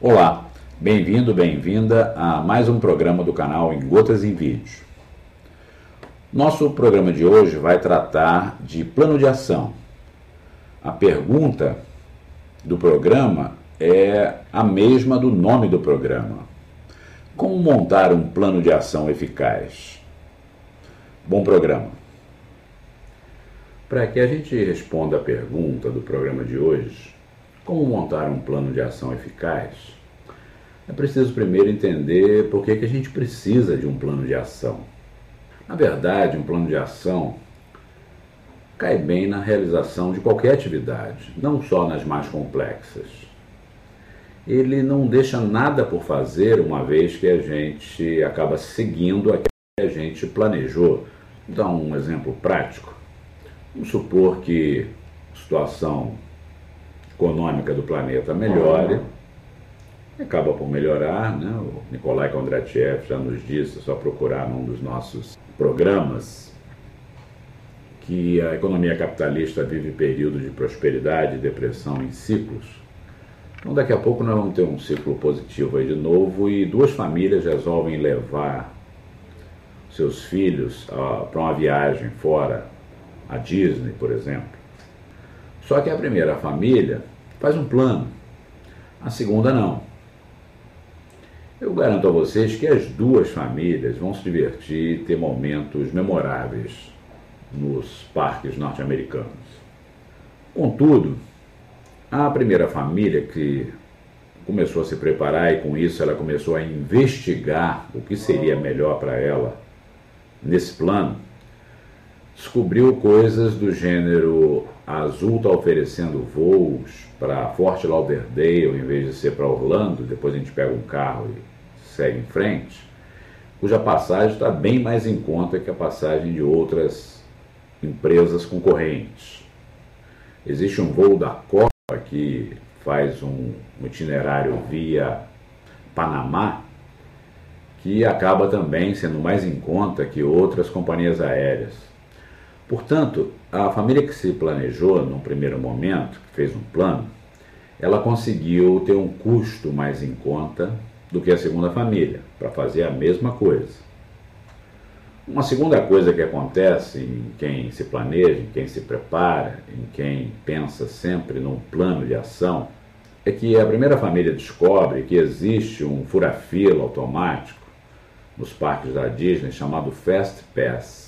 Olá, bem-vindo, bem-vinda a mais um programa do canal Em Gotas em Vídeos. Nosso programa de hoje vai tratar de plano de ação. A pergunta do programa é a mesma do nome do programa. Como montar um plano de ação eficaz? Bom programa. Para que a gente responda a pergunta do programa de hoje, como montar um plano de ação eficaz? É preciso primeiro entender por que, que a gente precisa de um plano de ação. Na verdade, um plano de ação cai bem na realização de qualquer atividade, não só nas mais complexas. Ele não deixa nada por fazer, uma vez que a gente acaba seguindo aquilo que a gente planejou. Dar um exemplo prático. Vamos supor que situação econômica do planeta melhore, acaba por melhorar, né? O Nikolai Kondratiev já nos disse, é só procurar num dos nossos programas, que a economia capitalista vive períodos de prosperidade e depressão em ciclos. Então daqui a pouco nós vamos ter um ciclo positivo aí de novo e duas famílias resolvem levar seus filhos uh, para uma viagem fora, a Disney, por exemplo. Só que a primeira família faz um plano, a segunda não. Eu garanto a vocês que as duas famílias vão se divertir e ter momentos memoráveis nos parques norte-americanos. Contudo, a primeira família que começou a se preparar e com isso ela começou a investigar o que seria melhor para ela nesse plano, descobriu coisas do gênero a Azul está oferecendo voos para Fort Lauderdale em vez de ser para Orlando, depois a gente pega um carro e segue em frente, cuja passagem está bem mais em conta que a passagem de outras empresas concorrentes. Existe um voo da Copa que faz um, itinerário via Panamá, que acaba também sendo mais em conta que outras companhias aéreas. Portanto, a família que se planejou num primeiro momento, que fez um plano, ela conseguiu ter um custo mais em conta do que a segunda família, para fazer a mesma coisa. Uma segunda coisa que acontece em quem se planeja, em quem se prepara, em quem pensa sempre num plano de ação, é que a primeira família descobre que existe um fura-fila automático nos parques da Disney chamado Fast Pass.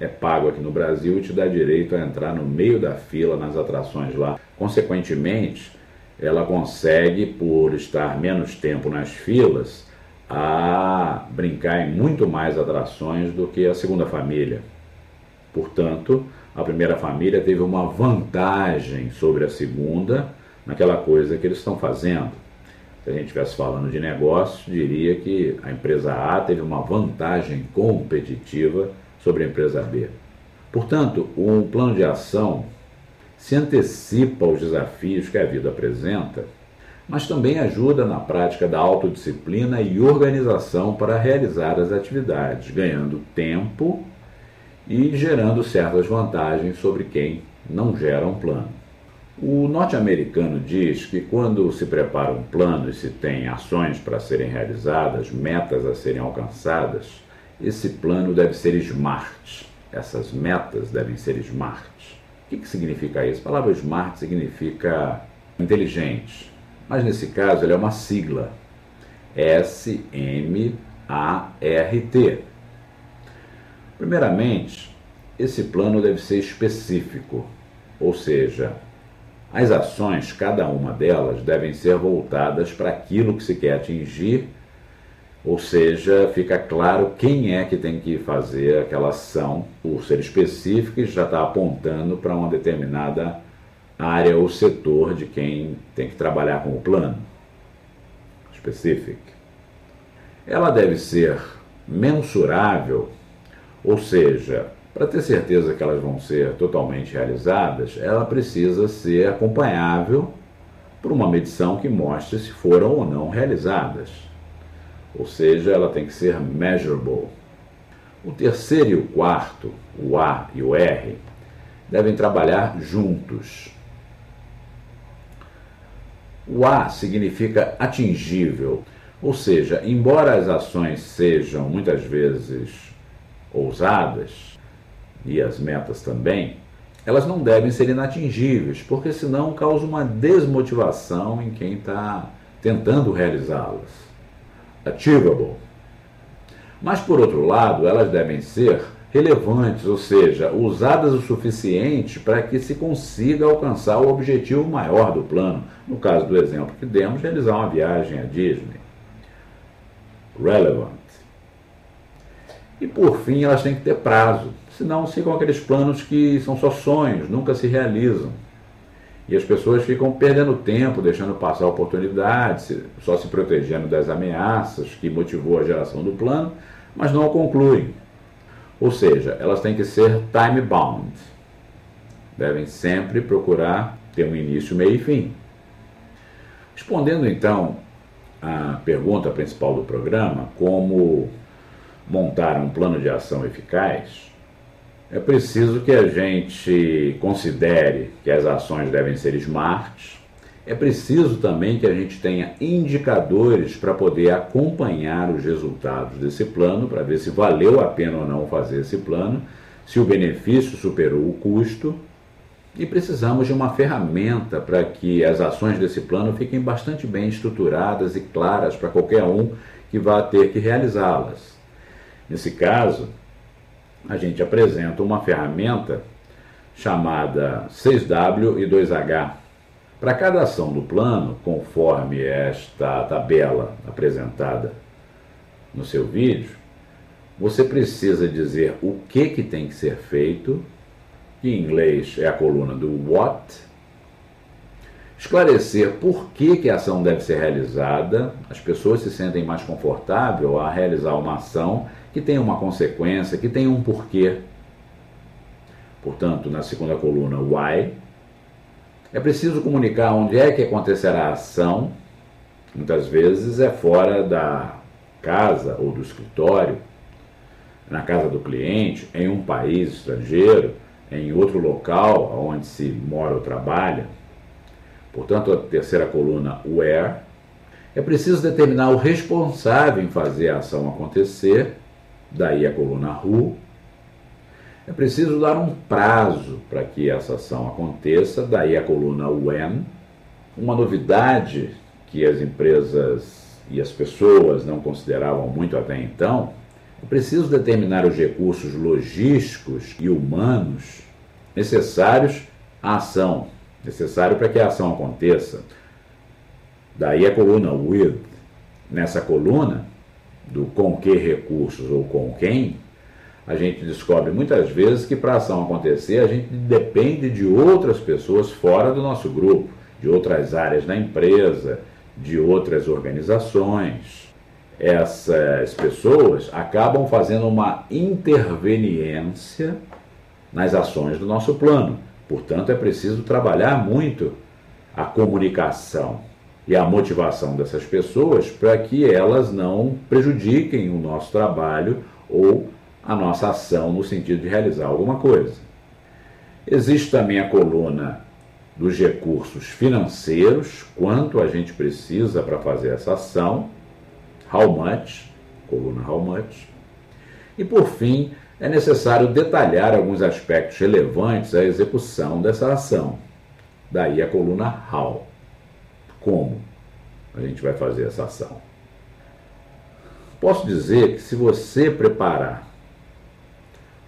É pago aqui no Brasil e te dá direito a entrar no meio da fila nas atrações lá. Consequentemente, ela consegue, por estar menos tempo nas filas, a brincar em muito mais atrações do que a segunda família. Portanto, a primeira família teve uma vantagem sobre a segunda naquela coisa que eles estão fazendo. Se a gente estivesse falando de negócio, diria que a empresa A teve uma vantagem competitiva sobre a empresa B. Portanto, um plano de ação se antecipa aos desafios que a vida apresenta mas também ajuda na prática da autodisciplina e organização para realizar as atividades, ganhando tempo e gerando certas vantagens sobre quem não gera um plano. O norte-americano diz que quando se prepara um plano e se tem ações para serem realizadas, metas a serem alcançadas, esse plano deve ser smart. Essas metas devem ser smart. O que, que significa isso? A palavra smart significa inteligente, mas nesse caso ele é uma sigla. S-M-A-R-T. Primeiramente, esse plano deve ser específico, ou seja, as ações, cada uma delas, devem ser voltadas para aquilo que se quer atingir, ou seja, fica claro quem é que tem que fazer aquela ação, por ser específica e já está apontando para uma determinada área ou setor de quem tem que trabalhar com o plano específico. Ela deve ser mensurável, ou seja, para ter certeza que elas vão ser totalmente realizadas, ela precisa ser acompanhável por uma medição que mostre se foram ou não realizadas. Ou seja, ela tem que ser measurable. O terceiro e o quarto, o A e o R, devem trabalhar juntos. O A significa atingível, ou seja, embora as ações sejam muitas vezes ousadas, e as metas também, elas não devem ser inatingíveis, porque senão causa uma desmotivação em quem está tentando realizá-las. Achievable. Mas, por outro lado, elas devem ser relevantes, ou seja, usadas o suficiente para que se consiga alcançar o objetivo maior do plano. No caso do exemplo que demos, realizar uma viagem à Disney. Relevant. E por fim, elas têm que ter prazo, senão ficam aqueles planos que são só sonhos, nunca se realizam. E as pessoas ficam perdendo tempo, deixando passar oportunidades, só se protegendo das ameaças que motivou a geração do plano, mas não concluem. Ou seja, elas têm que ser time bound. Devem sempre procurar ter um início, meio e fim. Respondendo então à pergunta principal do programa, como montar um plano de ação eficaz, é preciso que a gente considere que as ações devem ser smart, é preciso também que a gente tenha indicadores para poder acompanhar os resultados desse plano, para ver se valeu a pena ou não fazer esse plano, se o benefício superou o custo. E precisamos de uma ferramenta para que as ações desse plano fiquem bastante bem estruturadas e claras para qualquer um que vá ter que realizá-las. Nesse caso, a gente apresenta uma ferramenta chamada 6W e 2H para cada ação do plano, conforme esta tabela apresentada no seu vídeo, você precisa dizer o que, que tem que ser feito, que em inglês é a coluna do what, esclarecer por que, que a ação deve ser realizada, as pessoas se sentem mais confortáveis a realizar uma ação que tem uma consequência, que tem um porquê. Portanto, na segunda coluna, why, é preciso comunicar onde é que acontecerá a ação, muitas vezes é fora da casa ou do escritório, na casa do cliente, em um país estrangeiro, em outro local onde se mora ou trabalha. Portanto, a terceira coluna, where, é preciso determinar o responsável em fazer a ação acontecer, daí a coluna who, é preciso dar um prazo para que essa ação aconteça, daí a coluna when. Uma novidade que as empresas e as pessoas não consideravam muito até então, é preciso determinar os recursos logísticos e humanos necessários à ação, necessário para que a ação aconteça. Daí a coluna with. Nessa coluna, do com que recursos ou com quem, a gente descobre muitas vezes que para a ação acontecer a gente depende de outras pessoas fora do nosso grupo, de outras áreas da empresa, de outras organizações. Essas pessoas acabam fazendo uma interveniência nas ações do nosso plano. Portanto, é preciso trabalhar muito a comunicação e a motivação dessas pessoas para que elas não prejudiquem o nosso trabalho ou a nossa ação no sentido de realizar alguma coisa. Existe também a coluna dos recursos financeiros, quanto a gente precisa para fazer essa ação, how much, coluna how much. E por fim, é necessário detalhar alguns aspectos relevantes à execução dessa ação. Daí a coluna how. Como a gente vai fazer essa ação? Posso dizer que se você preparar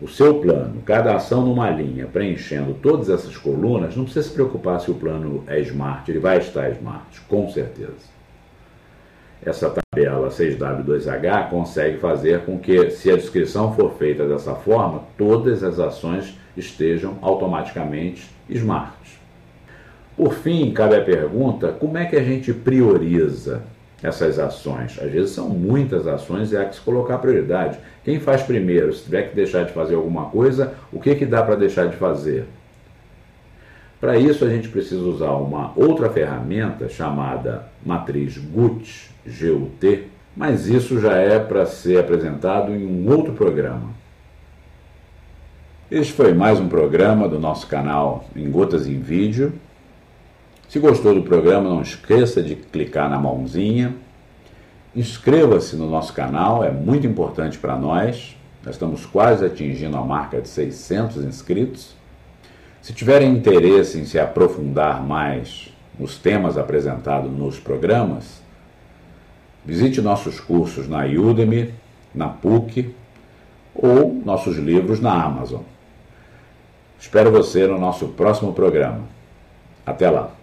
o seu plano, cada ação numa linha, preenchendo todas essas colunas, não precisa se preocupar se o plano é smart, ele vai estar smart, com certeza. Essa tabela 6W2H consegue fazer com que, se a descrição for feita dessa forma, todas as ações estejam automaticamente smart. Por fim, cabe a pergunta: como é que a gente prioriza essas ações. Às vezes são muitas ações e há que se colocar prioridade. Quem faz primeiro? Se tiver que deixar de fazer alguma coisa, o que, que dá para deixar de fazer? Para isso, a gente precisa usar uma outra ferramenta chamada matriz GUT, GUT, mas isso já é para ser apresentado em um outro programa. Este foi mais um programa do nosso canal Em Gotas em Vídeo. Se gostou do programa, não esqueça de clicar na mãozinha. Inscreva-se no nosso canal, é muito importante para nós. Nós estamos quase atingindo a marca de 600 inscritos. Se tiverem interesse em se aprofundar mais nos temas apresentados nos programas, visite nossos cursos na Udemy, na PUC ou nossos livros na Amazon. Espero você no nosso próximo programa. Até lá!